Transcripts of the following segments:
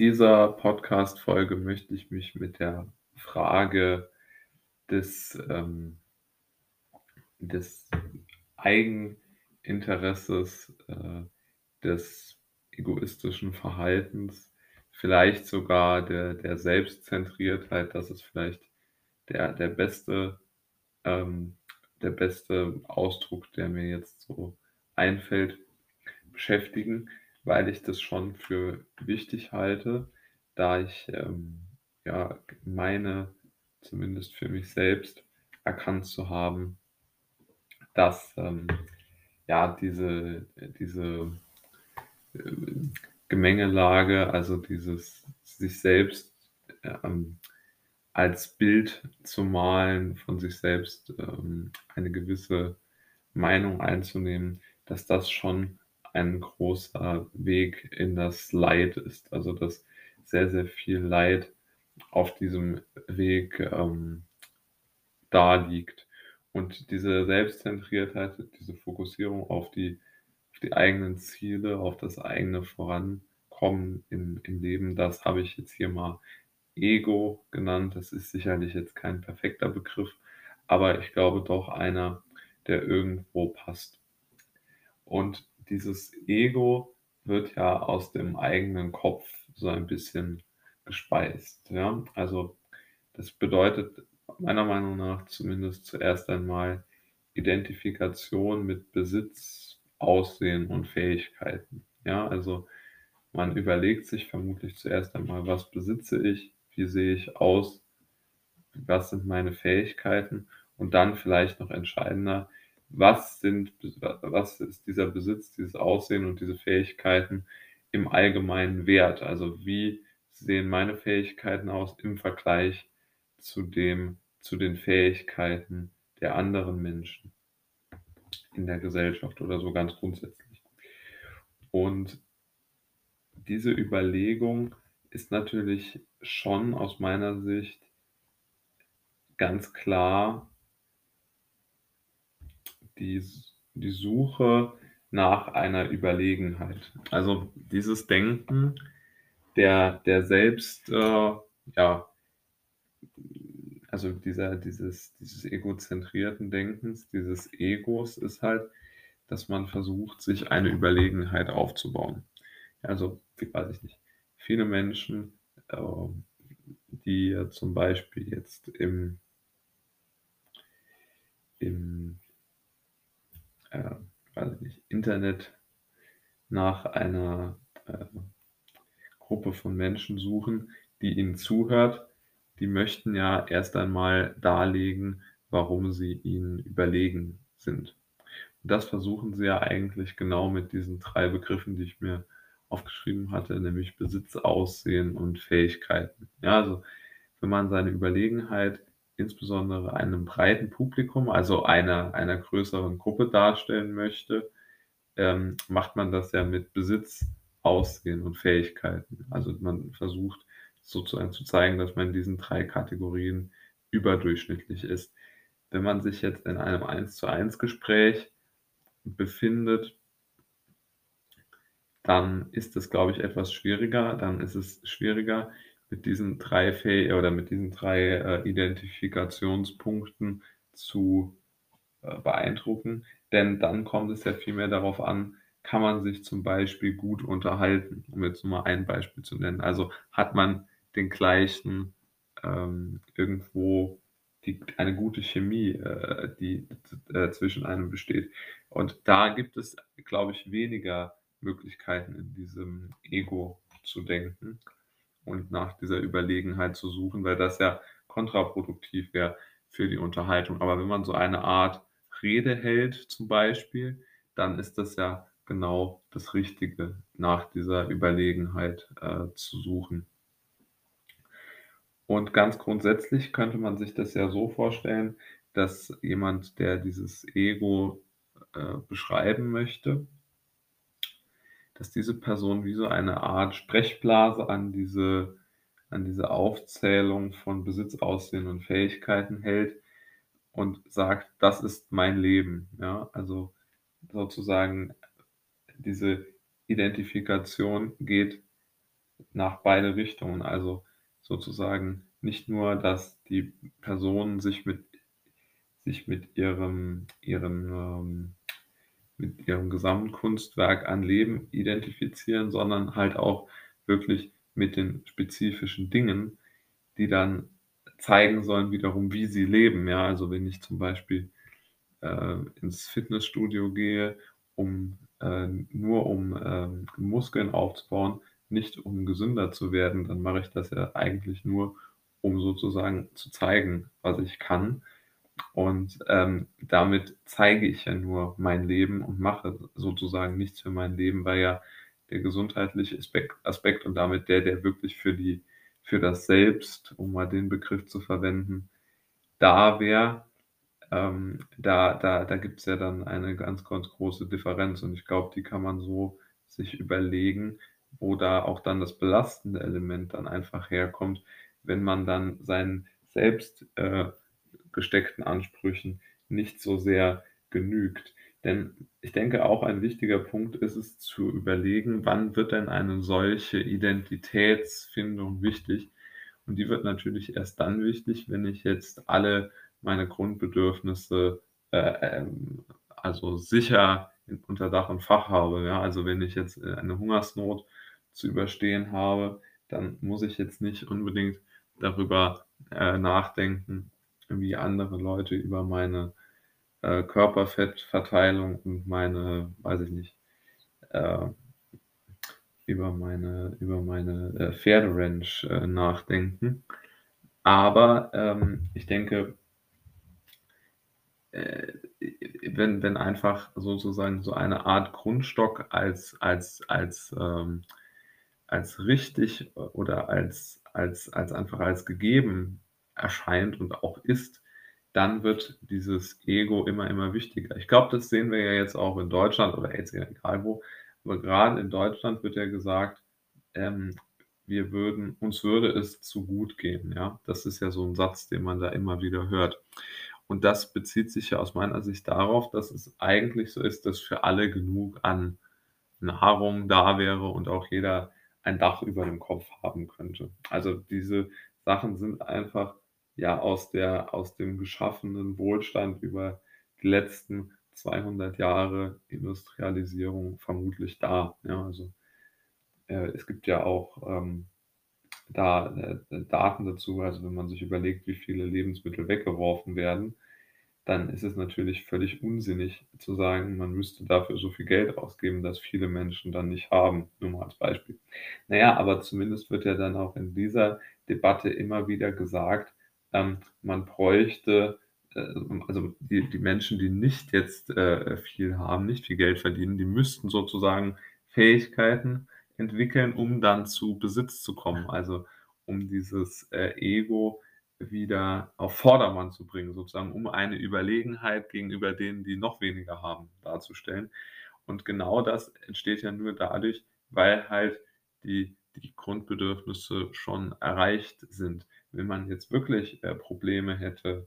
In dieser Podcast-Folge möchte ich mich mit der Frage des, ähm, des Eigeninteresses, äh, des egoistischen Verhaltens, vielleicht sogar der, der Selbstzentriertheit, das ist vielleicht der, der beste, ähm, der beste Ausdruck, der mir jetzt so einfällt, beschäftigen weil ich das schon für wichtig halte, da ich ähm, ja meine, zumindest für mich selbst, erkannt zu haben, dass ähm, ja diese, diese äh, Gemengelage, also dieses sich selbst ähm, als Bild zu malen, von sich selbst ähm, eine gewisse Meinung einzunehmen, dass das schon ein großer Weg in das Leid ist. Also dass sehr, sehr viel Leid auf diesem Weg ähm, da liegt. Und diese Selbstzentriertheit, diese Fokussierung auf die, auf die eigenen Ziele, auf das eigene Vorankommen im, im Leben, das habe ich jetzt hier mal Ego genannt. Das ist sicherlich jetzt kein perfekter Begriff, aber ich glaube doch einer, der irgendwo passt. Und dieses Ego wird ja aus dem eigenen Kopf so ein bisschen gespeist. Ja? Also das bedeutet meiner Meinung nach zumindest zuerst einmal Identifikation mit Besitz, Aussehen und Fähigkeiten. Ja, also man überlegt sich vermutlich zuerst einmal, was besitze ich, wie sehe ich aus, was sind meine Fähigkeiten und dann vielleicht noch entscheidender, was sind, was ist dieser Besitz, dieses Aussehen und diese Fähigkeiten im allgemeinen Wert? Also wie sehen meine Fähigkeiten aus im Vergleich zu dem, zu den Fähigkeiten der anderen Menschen in der Gesellschaft oder so ganz grundsätzlich. Und diese Überlegung ist natürlich schon aus meiner Sicht ganz klar die, die Suche nach einer Überlegenheit. Also dieses Denken der, der selbst, äh, ja, also dieser, dieses, dieses egozentrierten Denkens, dieses Egos ist halt, dass man versucht, sich eine Überlegenheit aufzubauen. Also, weiß ich nicht, viele Menschen, äh, die zum Beispiel jetzt im, im äh, weiß nicht, Internet nach einer äh, Gruppe von Menschen suchen, die ihnen zuhört, die möchten ja erst einmal darlegen, warum sie ihnen überlegen sind. Und das versuchen sie ja eigentlich genau mit diesen drei Begriffen, die ich mir aufgeschrieben hatte, nämlich Besitz, Aussehen und Fähigkeiten. Ja, also wenn man seine Überlegenheit insbesondere einem breiten Publikum, also einer, einer größeren Gruppe darstellen möchte, ähm, macht man das ja mit Besitz, Aussehen und Fähigkeiten. Also man versucht sozusagen zu zeigen, dass man in diesen drei Kategorien überdurchschnittlich ist. Wenn man sich jetzt in einem 1 zu 1 Gespräch befindet, dann ist es, glaube ich, etwas schwieriger. Dann ist es schwieriger, mit diesen drei Fäh oder mit diesen drei äh, Identifikationspunkten zu äh, beeindrucken. Denn dann kommt es ja vielmehr darauf an, kann man sich zum Beispiel gut unterhalten, um jetzt nur mal ein Beispiel zu nennen. Also hat man den gleichen ähm, irgendwo die, eine gute Chemie, äh, die äh, zwischen einem besteht. Und da gibt es, glaube ich, weniger Möglichkeiten in diesem Ego zu denken und nach dieser Überlegenheit zu suchen, weil das ja kontraproduktiv wäre für die Unterhaltung. Aber wenn man so eine Art Rede hält zum Beispiel, dann ist das ja genau das Richtige, nach dieser Überlegenheit äh, zu suchen. Und ganz grundsätzlich könnte man sich das ja so vorstellen, dass jemand, der dieses Ego äh, beschreiben möchte, dass diese Person wie so eine Art Sprechblase an diese, an diese Aufzählung von Besitz, Aussehen und Fähigkeiten hält und sagt, das ist mein Leben. Ja, also sozusagen diese Identifikation geht nach beide Richtungen. Also sozusagen nicht nur, dass die Personen sich mit sich mit ihrem ihrem, ähm mit ihrem Gesamtkunstwerk an Leben identifizieren, sondern halt auch wirklich mit den spezifischen Dingen, die dann zeigen sollen wiederum, wie sie leben. Ja, also wenn ich zum Beispiel äh, ins Fitnessstudio gehe, um äh, nur um äh, Muskeln aufzubauen, nicht um gesünder zu werden, dann mache ich das ja eigentlich nur, um sozusagen zu zeigen, was ich kann. Und ähm, damit zeige ich ja nur mein Leben und mache sozusagen nichts für mein Leben, weil ja der gesundheitliche Aspekt, Aspekt und damit der, der wirklich für die, für das Selbst, um mal den Begriff zu verwenden, da wäre, ähm, da, da, da gibt es ja dann eine ganz, ganz große Differenz. Und ich glaube, die kann man so sich überlegen, wo da auch dann das belastende Element dann einfach herkommt, wenn man dann sein Selbst äh, gesteckten Ansprüchen nicht so sehr genügt. Denn ich denke, auch ein wichtiger Punkt ist es zu überlegen, wann wird denn eine solche Identitätsfindung wichtig? Und die wird natürlich erst dann wichtig, wenn ich jetzt alle meine Grundbedürfnisse äh, ähm, also sicher unter Dach und Fach habe. Ja? Also wenn ich jetzt äh, eine Hungersnot zu überstehen habe, dann muss ich jetzt nicht unbedingt darüber äh, nachdenken, wie andere Leute über meine äh, Körperfettverteilung und meine, weiß ich nicht, äh, über meine, über meine äh, Pferderanch äh, nachdenken. Aber ähm, ich denke, äh, wenn, wenn einfach sozusagen so eine Art Grundstock als, als, als, ähm, als richtig oder als, als, als einfach als gegeben erscheint und auch ist, dann wird dieses Ego immer, immer wichtiger. Ich glaube, das sehen wir ja jetzt auch in Deutschland oder jetzt egal wo, aber gerade in Deutschland wird ja gesagt, ähm, wir würden, uns würde es zu gut gehen. Ja, das ist ja so ein Satz, den man da immer wieder hört. Und das bezieht sich ja aus meiner Sicht darauf, dass es eigentlich so ist, dass für alle genug an Nahrung da wäre und auch jeder ein Dach über dem Kopf haben könnte. Also diese Sachen sind einfach ja aus der aus dem geschaffenen Wohlstand über die letzten 200 Jahre Industrialisierung vermutlich da. Ja, also äh, es gibt ja auch ähm, da äh, Daten dazu, also wenn man sich überlegt, wie viele Lebensmittel weggeworfen werden, dann ist es natürlich völlig unsinnig zu sagen, man müsste dafür so viel Geld ausgeben, dass viele Menschen dann nicht haben, nur mal als Beispiel. Naja, aber zumindest wird ja dann auch in dieser Debatte immer wieder gesagt, ähm, man bräuchte, äh, also die, die Menschen, die nicht jetzt äh, viel haben, nicht viel Geld verdienen, die müssten sozusagen Fähigkeiten entwickeln, um dann zu Besitz zu kommen. Also um dieses äh, Ego wieder auf Vordermann zu bringen, sozusagen, um eine Überlegenheit gegenüber denen, die noch weniger haben, darzustellen. Und genau das entsteht ja nur dadurch, weil halt die, die Grundbedürfnisse schon erreicht sind wenn man jetzt wirklich äh, Probleme hätte,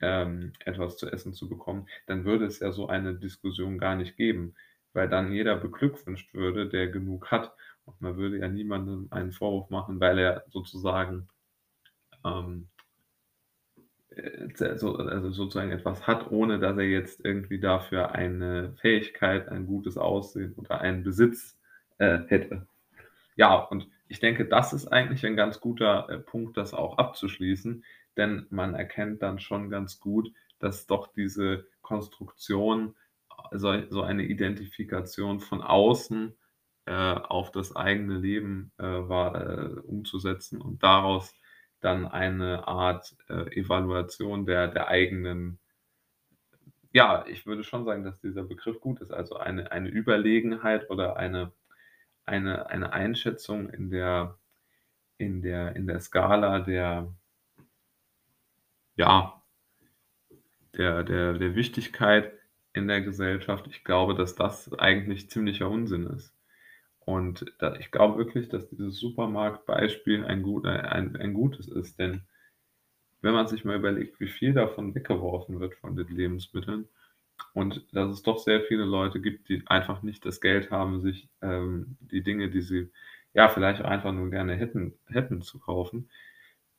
ähm, etwas zu essen zu bekommen, dann würde es ja so eine Diskussion gar nicht geben, weil dann jeder beglückwünscht würde, der genug hat. Und man würde ja niemandem einen Vorwurf machen, weil er sozusagen ähm, äh, so, also sozusagen etwas hat, ohne dass er jetzt irgendwie dafür eine Fähigkeit, ein gutes Aussehen oder einen Besitz äh, hätte. Ja, und ich denke, das ist eigentlich ein ganz guter äh, Punkt, das auch abzuschließen, denn man erkennt dann schon ganz gut, dass doch diese Konstruktion, also so eine Identifikation von außen äh, auf das eigene Leben äh, war, äh, umzusetzen und daraus dann eine Art äh, Evaluation der, der eigenen ja, ich würde schon sagen, dass dieser Begriff gut ist. Also eine, eine Überlegenheit oder eine eine, eine Einschätzung in der, in der, in der Skala der, ja, der, der, der Wichtigkeit in der Gesellschaft. Ich glaube, dass das eigentlich ziemlicher Unsinn ist. Und da, ich glaube wirklich, dass dieses Supermarktbeispiel ein, gut, ein, ein gutes ist, denn wenn man sich mal überlegt, wie viel davon weggeworfen wird von den Lebensmitteln, und dass es doch sehr viele Leute gibt, die einfach nicht das Geld haben, sich ähm, die Dinge, die sie ja, vielleicht einfach nur gerne hätten hätten zu kaufen,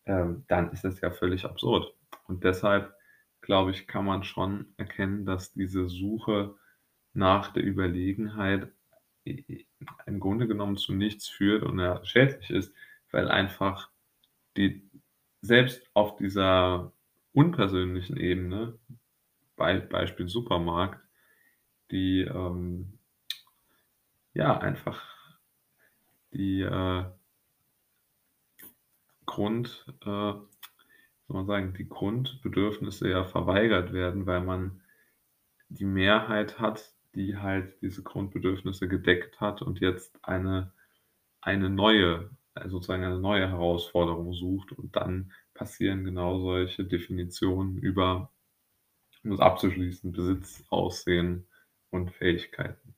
ähm, dann ist das ja völlig absurd. Und deshalb, glaube ich, kann man schon erkennen, dass diese Suche nach der Überlegenheit im Grunde genommen zu nichts führt und ja schädlich ist, weil einfach die selbst auf dieser unpersönlichen Ebene, Bei Beispiel Supermarkt, die, ähm ja, einfach die, äh Grund äh, soll man sagen, die Grundbedürfnisse ja verweigert werden, weil man die Mehrheit hat, die halt diese Grundbedürfnisse gedeckt hat und jetzt eine eine neue äh, sozusagen eine neue Herausforderung sucht. Und dann passieren genau solche Definitionen über um es abzuschließen, Besitz, Aussehen und Fähigkeiten.